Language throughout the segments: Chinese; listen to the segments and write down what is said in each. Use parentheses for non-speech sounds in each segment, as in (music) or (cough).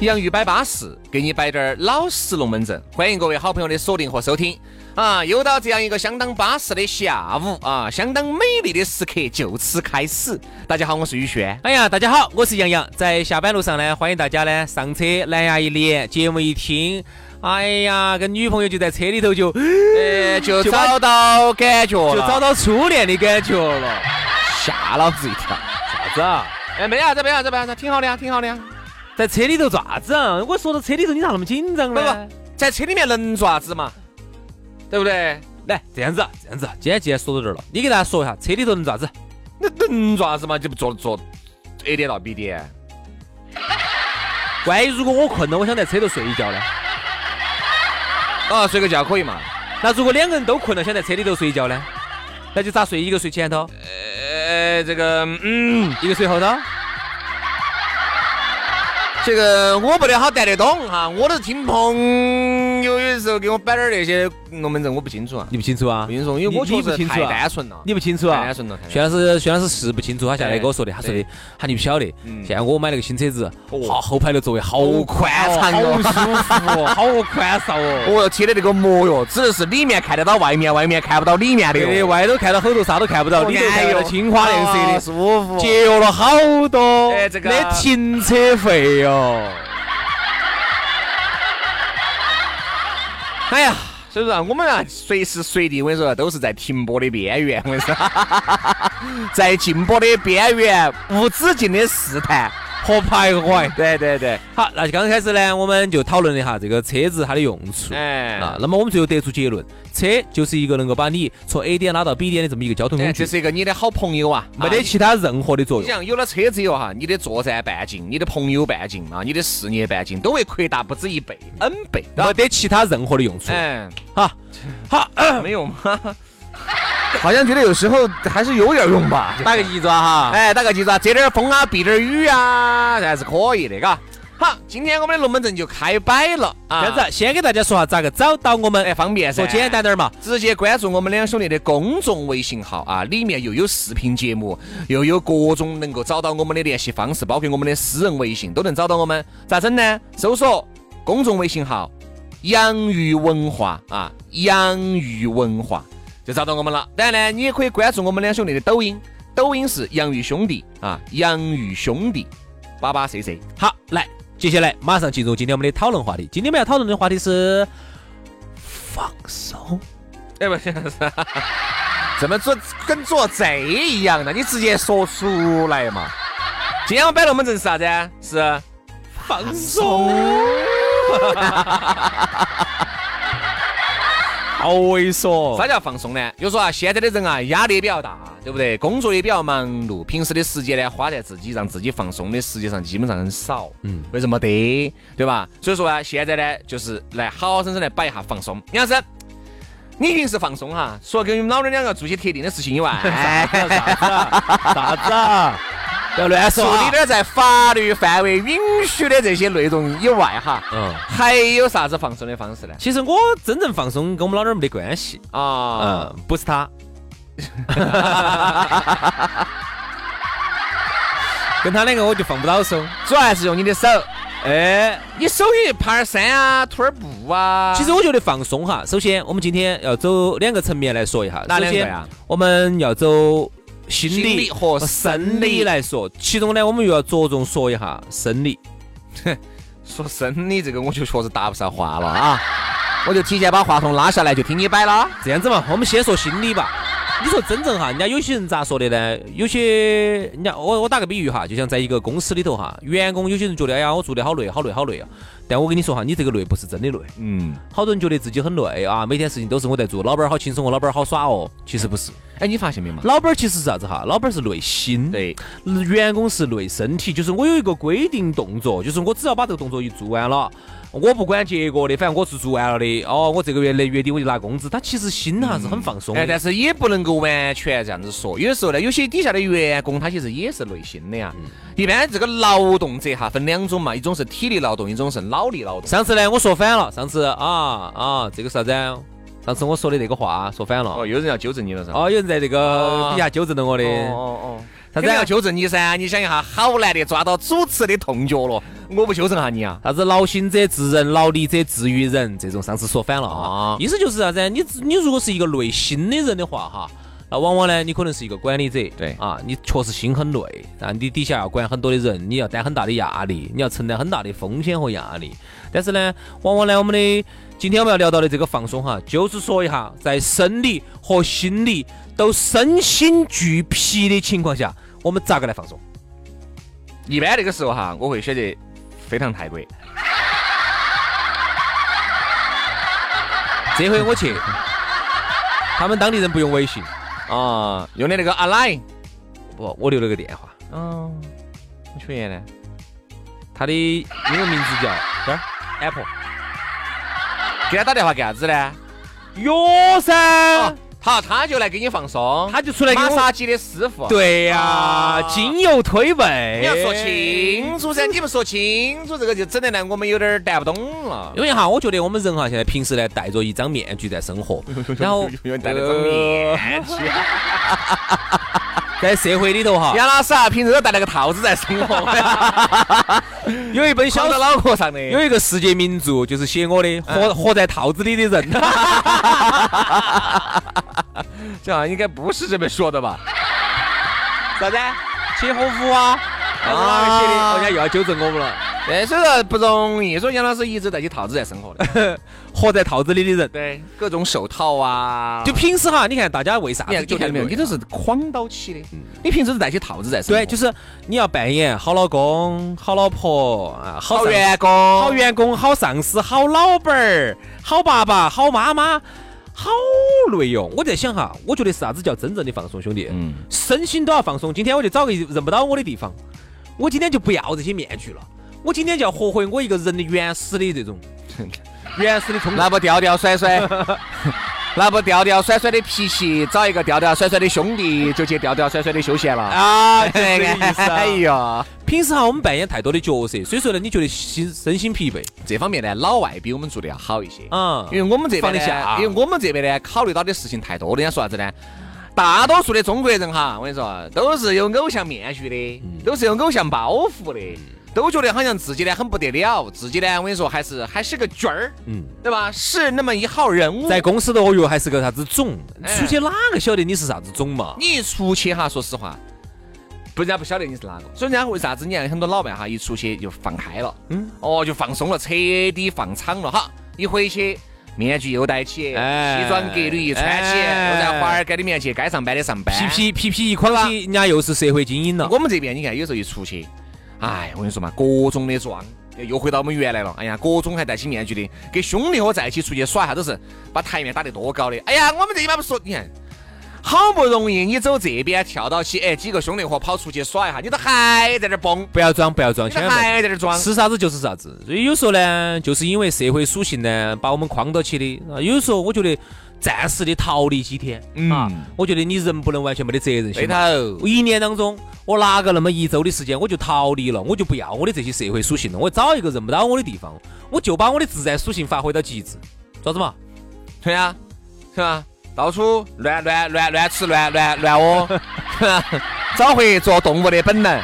洋芋摆巴适，给你摆点儿老实龙门阵。欢迎各位好朋友的锁定和收听啊！又到这样一个相当巴适的下午啊，相当美丽的时刻就此开始。大家好，我是宇轩。哎呀，大家好，我是杨洋。在下班路上呢，欢迎大家呢上车，蓝牙一连，节目一听，哎呀，跟女朋友就在车里头就，呃，(laughs) 就 (laughs) 找到感觉了，就找到初恋的感觉了，吓老子一跳。啥子啊？哎，没啥子，没啥子，没啥子，挺好的呀，挺好的呀。在车里头做啥子啊？我说到车里头，你咋那么紧张呢？在车里面能做啥子嘛？对不对？来，这样子，这样子，今天既然说到这儿了，你给大家说一下，车里头能做啥子？那能做啥子嘛？就不坐坐 A 点到 B 点。(laughs) 万一如果我困了，我想在车头睡一觉呢？(laughs) 啊，睡个觉可以嘛？那如果两个人都困了，想在车里头睡一觉呢？那就咋睡？一个睡前头？呃，这个，嗯，一个睡后头？这个我不得好带得懂哈，我都是听朋友有的时候给我摆点那些龙门阵，我不清楚啊。你不清楚啊？不清楚，因为我确实太单纯了。你不清楚啊？单纯了。薛老师，薛老师是不清楚，他下来跟我说的，他说的，他你不晓得，现在我买了个新车子，哇后排的座位好宽敞哦，好舒服，好宽敞哦。(laughs) 哦，贴的那个膜哟，只是里面看得到外面，外面看不到里面的对，外头看到后头啥都看不到，里头看到青花亮色的，舒服，节约了好多哎这个那停车费哟。(laughs) 哎呀，所以说我们啊，随时随地我跟你说，都是在停播的边缘，我跟你说，(laughs) 在禁播的边缘，无止境的试探。和徘徊。对对对，好，那就刚开始呢，我们就讨论了一下这个车子它的用处。哎啊，那么我们最后得出结论，车就是一个能够把你从 A 点拉到 B 点的这么一个交通工哎，具这，是一个你的好朋友啊，没得其他任何的作用。你想有了车子以后哈，你的作战半径、你的朋友半径啊、你的事业半径都会扩大不止一倍、N 倍，没？得其他任何的用处。嗯，好，好，没用吗？好像觉得有时候还是有点用吧。打个鸡爪哈。哎，打个记住啊，遮点儿风啊，避点儿雨啊，还是可以的，嘎。好，今天我们的龙门阵就开摆了啊。这样子，先给大家说下咋个找到我们。哎，方便噻，说简单点儿嘛，直接关注我们两兄弟的公众微信号啊，里面又有视频节目，又有各种能够找到我们的联系方式，包括我们的私人微信都能找到我们。咋整呢？搜索公众微信号“洋芋文化”啊，“洋芋文化”就找到我们了。当然呢，你也可以关注我们两兄弟的抖音，抖音是“洋芋兄弟”啊，“洋芋兄弟”八八 CC。好，来，接下来马上进入今天我们的讨论话题。今天我们要讨论的话题是放松。哎，不是，怎么做跟做贼一样的？你直接说出来嘛。今天我摆龙门阵是啥子啊？是放松。(laughs) 好猥琐。啥叫放松呢？就说啊，现在的人啊，压力也比较大，对不对？工作也比较忙碌，平时的时间呢，花在自己让自己放松的时间上基本上很少。嗯，为什么没得？对吧？所以说啊，现在呢，就是来好好生生来摆一下放松。杨老师，你平时放松哈，除了跟你们老娘两个做些特定的事情以外，(laughs) 啥子啊？啥子啊？不要乱说啊说的！点在法律范围允许的这些内容以外哈，嗯，还有啥子放松的方式呢？其实我真正放松跟我们老娘儿没得关系。啊，嗯，不是他，(laughs) 跟他两个我就放不到手。主要还是用你的手，哎，你手去爬点山啊，徒点步啊。其实我觉得放松哈，首先我们今天要走两个层面来说一下。哪两个呀？我们要走心心理理和生生理理来说，其中呢，我们又要着重说一下生理。(laughs) 说生理这个，我就确实搭不上话了啊。我就提前把话筒拉下来，就听你摆了。这样子嘛，我们先说心理吧。你说真正哈，人家有些人咋说的呢？有些人家我我打个比喻哈，就像在一个公司里头哈，员工有些人觉得哎呀，我做的好累，好累，好累啊。但我跟你说哈，你这个累不是真的累。嗯，好多人觉得自己很累啊，每天事情都是我在做，老板儿好轻松哦，老板儿好耍哦。其实不是，哎，你发现没嘛？老板儿其实是啥子哈？老板儿是累心，对，员工是累身体，就是我有一个规定动作，就是我只要把这个动作一做完了。我不管结果的，反正我是做完了的。哦，我这个月的月底我就拿工资。他其实心哈是很放松。哎，但是也不能够完全这样子说。有的时候呢，有些底下的员工他其实也是累心的呀。一般这个劳动者哈分两种嘛，一种是体力劳动，一种是脑力劳动。上次呢我说反了，上次啊啊这个啥子？上次我说的那个话说反了。哦，有人要纠正你了噻。哦，有人在这个底下纠正了我的。哦哦。啥子要纠正你噻，你想一下，好难得抓到主持的痛脚了。我不纠正下你啊？啥子劳心者治人，劳力者治于人，这种上次说反了啊。意思就是啥子？你你如果是一个累心的人的话，哈，那往往呢，你可能是一个管理者，对啊，你确实心很累，啊，你底下要管很多的人，你要担很大的压力，你要承担很大的风险和压力。但是呢，往往呢，我们的今天我们要聊到的这个放松哈，就是说一下，在生理和心理都身心俱疲的情况下。我们咋个来放松？一般那个时候哈，我会选择飞趟泰国。这回我去，他们当地人不用微信啊，用的那个阿 line。不，我留了个电话。嗯，你确认呢？他的英文名字叫这儿 Apple。给他打电话干啥子呢？约噻。好，他就来给你放松，他就出来马杀鸡的师傅。对呀，精油推背。你要说清楚噻，你不说清楚，这个就整得来我们有点带不懂了。因为哈，我觉得我们人哈，现在平时呢戴着一张面具在生活，(laughs) 然后戴那个面具。在社会里头哈，杨老师啊，平时都戴了个套子在生活。(laughs) 有一本小的脑壳上的，有一个世界名著，就是写我的活活在套子里的人。(laughs) 这样应该不是这么说的吧？啥子？切合夫啊？还是哪个写的？好像又要纠正我们了。对，(laughs) 所以说不容易。所以杨老师一直戴起套子在生活的，(laughs) 活在套子里的人。对，各种手套啊。就平时哈，你看大家为啥子？你看没有？你都是框到起的。你平时是戴起套子在生活。对，就是你要扮演好老公、好老婆啊，好员工、好员工、好上司、好老板儿、好爸爸、好妈妈。好累哟！我在想哈，我觉得啥子叫真正的放松，兄弟？嗯，身心都要放松。今天我就找个认不到我的地方，我今天就不要这些面具了，我今天就要活回我一个人的原始的这种 (laughs) 原始的冲。那不吊吊甩甩，那不吊吊甩甩的脾气，找一个吊吊甩甩的兄弟，就去吊吊甩甩的休闲了啊！(laughs) 这个意思。哎呀。平时哈，我们扮演太多的角色，所以说呢，你觉得心身心疲惫。这方面呢，老外比我们做的要好一些嗯，因为我们这边呢，因为我们这边呢，考虑到的事情太多。人家说啥子呢？大多数的中国人哈，我跟你说，都是有偶像面具的，都是有偶像包袱的，都觉得好像自己呢很不得了，自己呢，我跟你说，还是还是个角儿，嗯，对吧？是那么一号人物，在公司的哦哟，还是个啥子种？出去哪个晓得你是啥子种嘛？你一出去哈，说实话。不，人家不晓得你是哪个，所以人家为啥子？你看很多老板哈，一出去就放开了，嗯，哦，就放松了，彻底放敞了哈。一回去，面具又戴起，西装革履一穿起，又在华尔街里面去该上班的上班，皮皮皮皮一框起，人家又是社会精英了。我们这边你看，有时候一出去，哎，我跟你说嘛，各种的装，又回到我们原来了。哎呀，各种还戴起面具的，跟兄弟伙在一起出去耍，一下都是把台面打得多高的。哎呀，我们这一般不说，你看。好不容易你走这边跳到起，哎，几个兄弟伙跑出去耍一下，你都还在这蹦，不要装，不要装，你还在这装，是啥子就是啥子。所以有时候呢，就是因为社会属性呢，把我们框到起的。啊，有时候我觉得暂时的逃离几天啊，我觉得你人不能完全没得责任心。对头，一年当中我拿个那么一周的时间，我就逃离了，我就不要我的这些社会属性了，我找一个认不到我的地方，我就把我的自然属性发挥到极致，咋子嘛？对啊，是吧？到处乱乱乱乱吃乱乱乱屙，(laughs) 找回做动物的本能。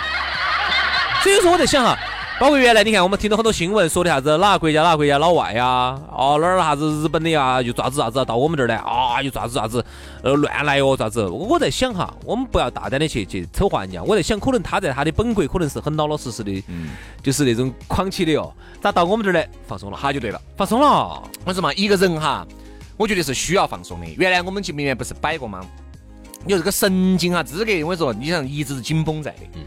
所以说我在想哈，包括原来你看我们听到很多新闻说的啥子哪个国家哪个国家老外呀，哦哪儿啥子日本的呀，又咋子咋子到我们这儿来啊，又咋子咋子呃乱来哦咋子？我在想哈，我们不要大胆的去去丑化人家。我在想，可能他在他的本国可能是很老老实实的，嗯，就是那种狂起的哦。咋到我们这儿来放松了？他就对了，放松了。我说嘛，一个人哈。我觉得是需要放松的。原来我们节目里面不是摆过吗？你说这个神经啊，资格，我跟你说，你想一直是紧绷在的。嗯。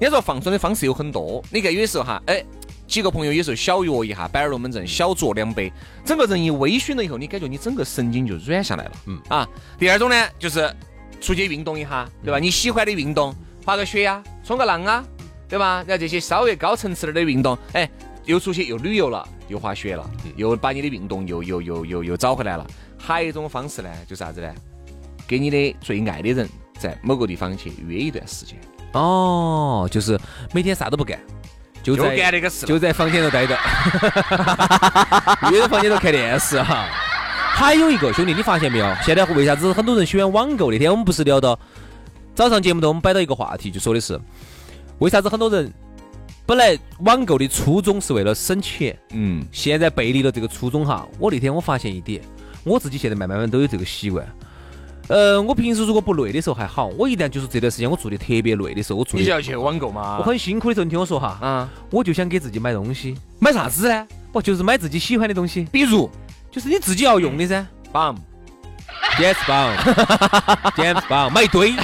人家说放松的方式有很多，你看有的时候哈，哎，几个朋友有时候小约一下，摆点龙门阵，小酌两杯，整个人一微醺了以后，你感觉你整个神经就软下来了。嗯。啊，第二种呢，就是出去运动一下，对吧？你喜欢的运动，滑个雪呀，冲个浪啊，对吧？然后这些稍微高层次点的运动，哎，又出去又旅游了，又滑雪了，又把你的运动又又又又又找回来了。还有一种方式呢，就是啥子呢？给你的最爱的人在某个地方去约一段时间。哦，就是每天啥都不干，就在干那个事，就在房间头待着，约在房间头看电视哈。还有一个兄弟，你发现没有？现在为啥子很多人喜欢网购？那天我们不是聊到早上节目头，我们摆到一个话题，就说的是为啥子很多人本来网购的初衷是为了省钱，嗯，现在背离了这个初衷哈。我那天我发现一点，我自己现在慢慢慢都有这个习惯。呃，我平时如果不累的时候还好，我一旦就是这段时间我做的特别累的时候，我做你就要去网购吗？我很辛苦的时候，你听我说哈，啊，我就想给自己买东西，买啥子呢？不就是买自己喜欢的东西，比如？就是你自己要用的噻，bomb，yes bomb，yes bomb，买一 (laughs) 堆，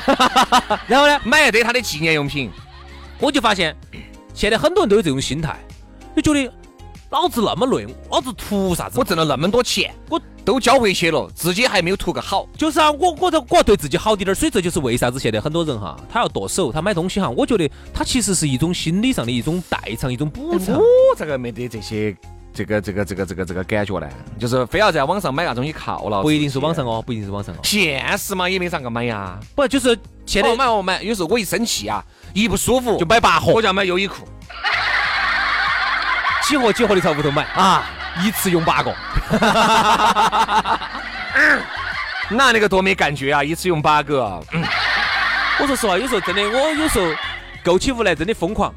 (laughs) 然后呢，买一堆他的纪念用品，我就发现现在很多人都有这种心态，就觉得。老子那么累，老子图啥子？我挣了那么多钱，我都交回去了，自己还没有图个好。就是啊，我我这我要对自己好点点，所以这就是为啥子现在很多人哈，他要剁手，他买东西哈，我觉得他其实是一种心理上的一种代偿，一种补偿。我这个没得这些，这个这个这个这个这个感觉呢，就是非要在网上买那东西犒劳。不一定是网上哦，不一定是网上哦。现实嘛，也没咋个买呀。不就是现在买我买，有时候我一生气啊，一不舒服就买八盒，我就要买优衣库。几盒几盒的朝屋头买啊，一次用八个，那那个多没感觉啊！一次用八个。我说实话，有时候真的，我有时候购起屋来真的疯狂，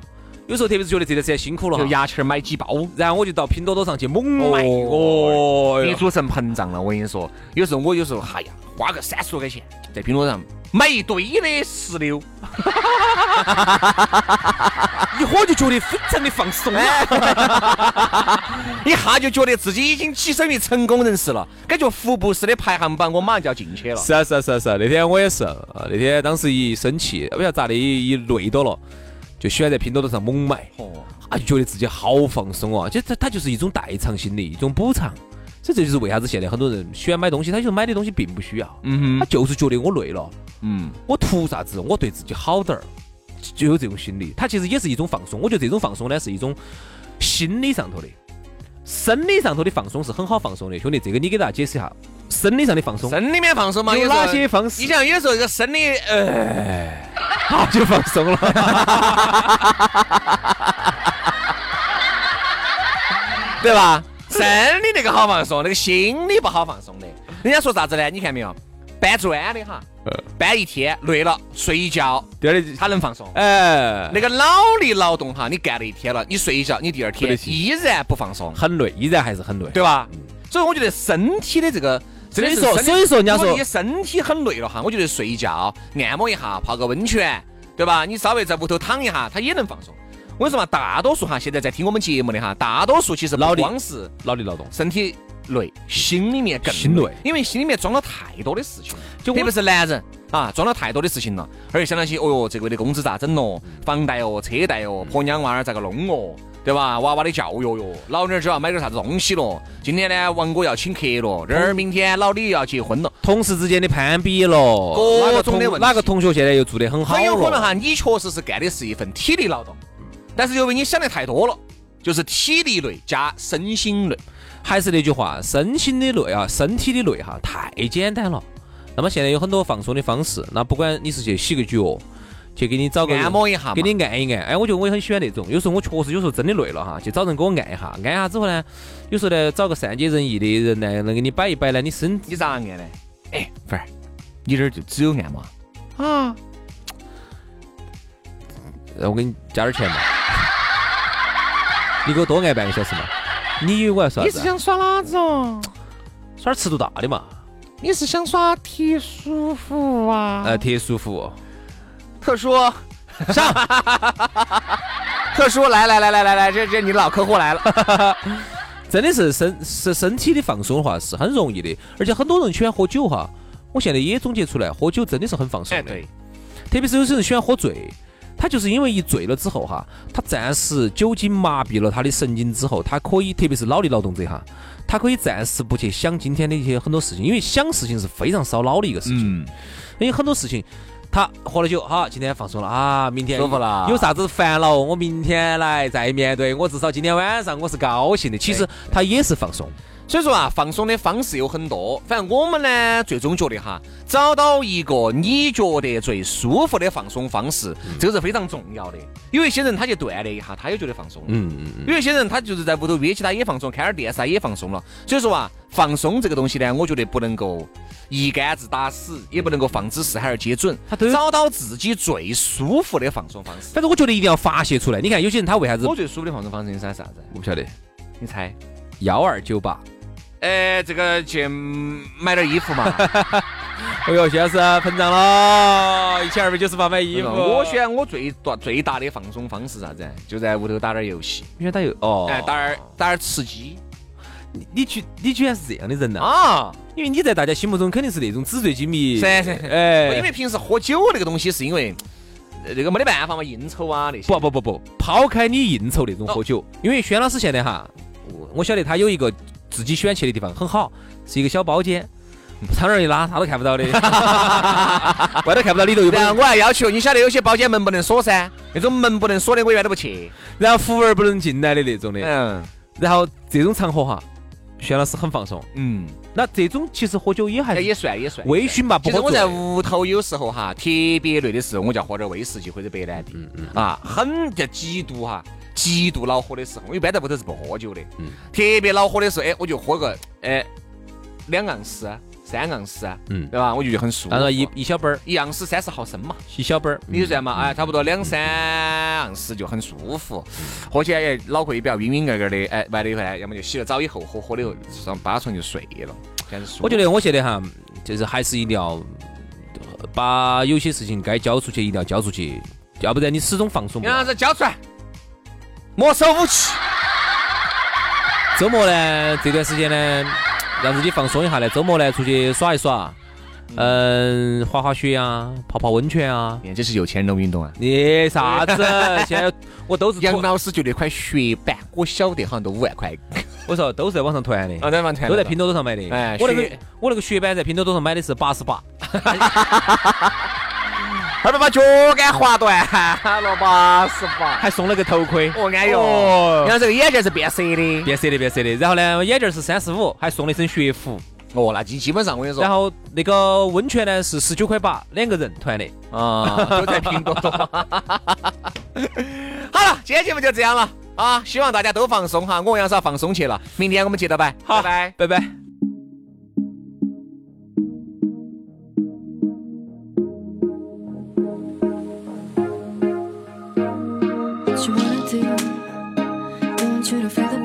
有时候特别是觉得这段时间辛苦了，就牙签买几包，然后我就到拼多多上去猛买，哦，别做成膨胀了。我跟你说，有时候我有时候，哎呀，花个三十多块钱在拼多多上。买一堆的石榴，(laughs) 一会儿就觉得非常的放松，(laughs) 一下就觉得自己已经跻身于成功人士了，感觉福布斯的排行榜我马上就要进去了。是啊是啊是啊是啊，那天我也是，啊那天当时一生气，不晓得咋的，一累到了，就喜欢在拼多多上猛买，哦，啊就觉得自己好放松啊，就它它就是一种代偿心理，一种补偿。这这就是为啥子现在很多人喜欢买东西，他就是买的东西并不需要，嗯哼，他就是觉得我累了，嗯，我图啥子？我对自己好点儿，就有这种心理。他其实也是一种放松。我觉得这种放松呢，是一种心理上头的，生理上头的放松是很好放松的。兄弟，这个你给大家解释一下，生理上的放松，生理面放松嘛？有哪些方式？你想有时候这个生理，哎，好就放松了，(laughs) 对吧？生理那个好放松，那个心理不好放松的。人家说啥子呢？你看没有？搬砖的哈，搬一天累了，睡一觉，第二天他能放松。哎，那个脑力劳动哈，你干了一天了，你睡一觉，你第二天依然不放松，很累，依然还是很累，对吧？所以我觉得身体的这个，所以说，所以说人家说你身体很累了哈，我觉得睡一觉，按摩一下，泡个温泉，对吧？你稍微在屋头躺一下，他也能放松。我跟你说嘛，大多数哈，现在在听我们节目的哈，大多数其实不光是脑力劳动，身体累，心里面更累，因为心里面装了太多的事情，就特别是男人啊，装了太多的事情了，而且想到起，哦哟，这个月的工资咋整咯？房贷哦，车贷哦，婆娘娃儿咋个弄哦？对吧？娃娃的教育哟，老娘就要买点啥子东西了？今天呢，王哥要请客了，这儿明天老李要结婚了，同事之间的攀比了，各种的问题，哪个同学现在又做得很好？很有可能哈，你确实是干的是一份体力劳动。但是由于你想的太多了，就是体力累加身心累，还是那句话，身心的累啊，身体的累哈，太简单了。那么现在有很多放松的方式，那不管你是去洗个脚，去给你找个按摩一下，给你按一按。哎，我觉得我也很喜欢那种。有时候我确实有时候真的累了哈，去找人给我按一下，按一下之后呢，有时候呢找个善解人意的人来能给你摆一摆呢，你身你咋按呢？哎，凡儿，你这儿就只有按摩啊？我给你加点钱嘛。你给我多按半个小时嘛？你以为我要耍？你是想耍哪子哦？耍尺度大的嘛？你是想耍特殊服务啊？呃，特殊服务，特殊上，(laughs) 特殊来来来来来来，这这你老客户来了，(laughs) 真的是身是身体的放松的话是很容易的，而且很多人喜欢喝酒哈。我现在也总结出来，喝酒真的是很放松哎，的。对，特别是有些人喜欢喝醉，他就是因为一醉了之后哈，他暂时酒精麻痹了他的神经之后，他可以，特别是脑力劳动者哈，他可以暂时不去想今天的一些很多事情，因为想事情是非常烧脑的一个事情。嗯，因为很多事情，他喝了酒，好，今天放松了啊，明天舒服了有啥子烦恼，我明天来再面对，我至少今天晚上我是高兴的。其实他也是放松。所以说啊，放松的方式有很多，反正我们呢，最终觉得哈，找到一个你觉得最舒服的放松方式，这个是非常重要的。有一些人他去锻炼一下，他也觉得放松。嗯嗯嗯。有一些人他就是在屋头约起他也放松，看点电视他也放松了。所以说啊，放松这个东西呢，我觉得不能够一竿子打死，也不能够放之四海而皆准。他都找到自己最舒服的放松方式。反正我觉得一定要发泄出来。你看有些人他为啥子我最舒服的放松方式是啥子？我不晓得？你猜？幺二九八。呃，这个去买点衣服嘛。(laughs) 哎呦，薛老师膨胀了，一千二百九十八买衣服。我选我最大最大的放松方式啥子？就在屋头打点游戏，你选打游哦，哎，打点打点吃鸡你你居你居然是这样的人呐、啊！因为你在大家心目中肯定是那种纸醉金迷。是是，哎，因为平时喝酒那个东西，是因为呃这个没得办法嘛，应酬啊那些。不不不不，抛开你应酬那种喝酒，因为轩老师现在哈，我我晓得他有一个自己喜欢去的地方，很好，是一个小包间，窗帘一拉，啥都看不到的，(laughs) 外头看不到，里头又不？然后，我还要求，你晓得有些包间门不能锁噻，那种门不能锁的我一般都不去。然后服务员不能进来的那种的，嗯。然后这种场合哈，轩老师很放松。嗯，那这种其实喝酒也还也算也算。微醺吧，不喝醉其实我在屋头有时候哈，特别累的时候，我就要喝点威士忌或者白兰地，嗯嗯。啊，很就极度哈，极度恼火的时候，我一般在屋头是不喝酒的，嗯。特别恼火的时候，哎，我就喝个哎两盎司、三盎司，嗯。对吧？我就觉得很舒服。一一小杯儿，一盎司三十毫升嘛，一小杯儿，你就这样嘛，哎，差不多两三盎司就很舒服，喝起来也脑壳也比较晕晕盖盖的，哎，完了以后呢，要么就洗了澡以后喝，喝了以后上八床就睡了，简直舒服。我觉得我现在哈，就是还是一定要把有些事情该交出去，一定要交出去，要不然你始终放松不了。让子交出来，没收武器。周末呢，这段时间呢，让自己放松一下呢。周末呢，出去耍一耍，嗯，滑滑雪啊，泡泡温泉啊。这是有钱人的运动啊！你啥子？(laughs) 现在我都是杨老师就那块雪板，我晓得好像都五万块。我说都是在网上团的，啊，在网团都在拼多多上买的。哎我那个雪我那个雪板在拼多多上买的是八十八，(laughs) 二百把脚杆划断了，八十八。还送了个头盔。哦，哎呦，哦然后这个眼镜是变色的。变色的变色的，然后呢，眼镜是三十五，还送了一身雪服。哦，那基基本上我跟你说，然后那个温泉呢是十九块八，两个人团的。啊，都在拼多多。(laughs) 好了，今天节目就这样了啊！希望大家都放松哈，我杨少放松去了。明天我们接着摆，拜拜。拜拜。should have felt